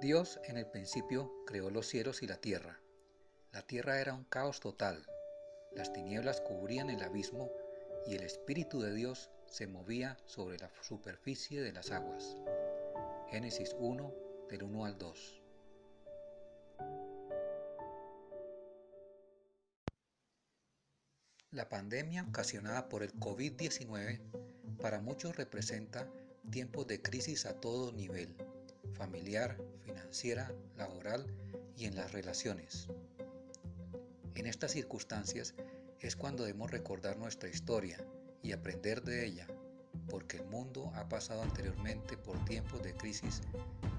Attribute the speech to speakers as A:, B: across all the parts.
A: Dios en el principio creó los cielos y la tierra. La tierra era un caos total. Las tinieblas cubrían el abismo y el Espíritu de Dios se movía sobre la superficie de las aguas. Génesis 1 del 1 al 2. La pandemia ocasionada por el COVID-19 para muchos representa tiempos de crisis a todo nivel, familiar, financiera, laboral y en las relaciones. En estas circunstancias es cuando debemos recordar nuestra historia y aprender de ella, porque el mundo ha pasado anteriormente por tiempos de crisis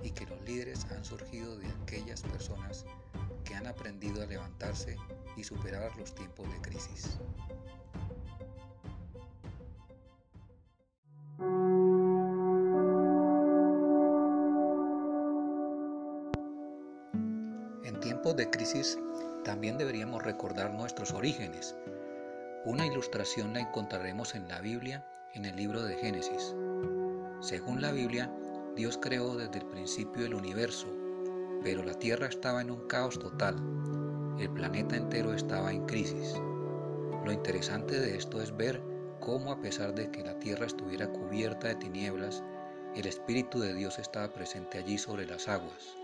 A: y que los líderes han surgido de aquellas personas que han aprendido a levantarse y superar los tiempos de crisis. En tiempos de crisis también deberíamos recordar nuestros orígenes. Una ilustración la encontraremos en la Biblia en el libro de Génesis. Según la Biblia, Dios creó desde el principio el universo, pero la tierra estaba en un caos total. El planeta entero estaba en crisis. Lo interesante de esto es ver cómo a pesar de que la tierra estuviera cubierta de tinieblas, el Espíritu de Dios estaba presente allí sobre las aguas.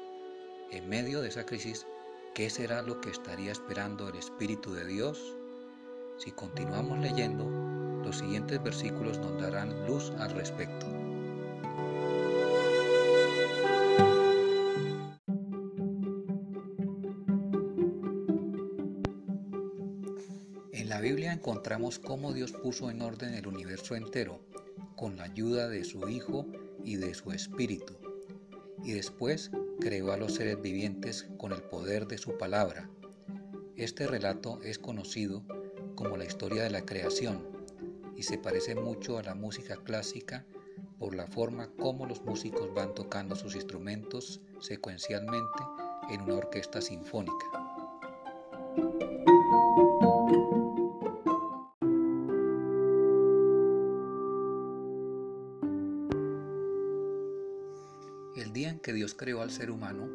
A: En medio de esa crisis, ¿qué será lo que estaría esperando el Espíritu de Dios? Si continuamos leyendo, los siguientes versículos nos darán luz al respecto. En la Biblia encontramos cómo Dios puso en orden el universo entero con la ayuda de su Hijo y de su Espíritu, y después creó a los seres vivientes con el poder de su palabra. Este relato es conocido como la historia de la creación y se parece mucho a la música clásica por la forma como los músicos van tocando sus instrumentos secuencialmente en una orquesta sinfónica. El día en que Dios creó al ser humano,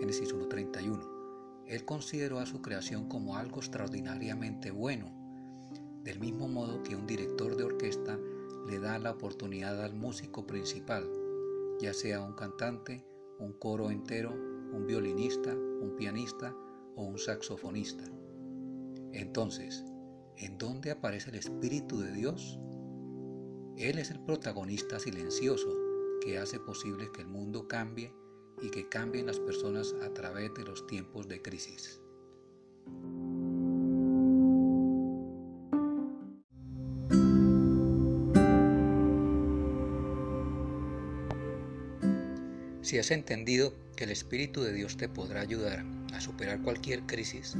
A: Génesis 1.31, Él consideró a su creación como algo extraordinariamente bueno, del mismo modo que un director de orquesta le da la oportunidad al músico principal, ya sea un cantante, un coro entero, un violinista, un pianista o un saxofonista. Entonces, ¿en dónde aparece el Espíritu de Dios? Él es el protagonista silencioso que hace posible que el mundo cambie y que cambien las personas a través de los tiempos de crisis. Si has entendido que el Espíritu de Dios te podrá ayudar a superar cualquier crisis,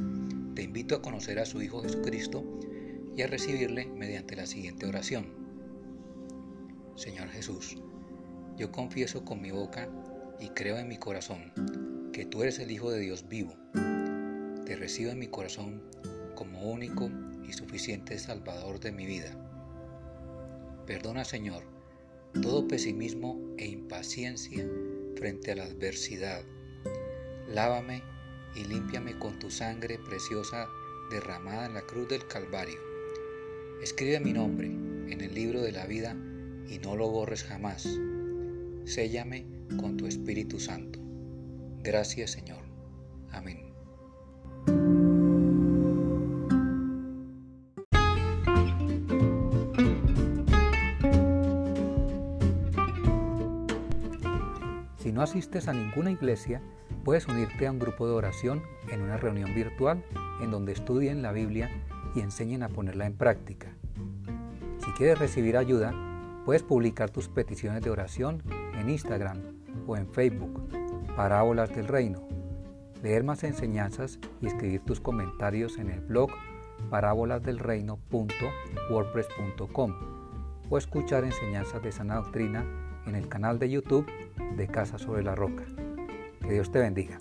A: te invito a conocer a su Hijo Jesucristo y a recibirle mediante la siguiente oración. Señor Jesús, yo confieso con mi boca y creo en mi corazón que tú eres el Hijo de Dios vivo. Te recibo en mi corazón como único y suficiente Salvador de mi vida. Perdona, Señor, todo pesimismo e impaciencia frente a la adversidad. Lávame y límpiame con tu sangre preciosa derramada en la cruz del Calvario. Escribe mi nombre en el libro de la vida y no lo borres jamás. Séllame con tu Espíritu Santo. Gracias Señor. Amén. Si no asistes a ninguna iglesia, puedes unirte a un grupo de oración en una reunión virtual en donde estudien la Biblia y enseñen a ponerla en práctica. Si quieres recibir ayuda, puedes publicar tus peticiones de oración en Instagram o en Facebook, Parábolas del Reino, leer más enseñanzas y escribir tus comentarios en el blog parábolasdelreino.wordpress.com o escuchar enseñanzas de sana doctrina en el canal de YouTube de Casa sobre la Roca. Que Dios te bendiga.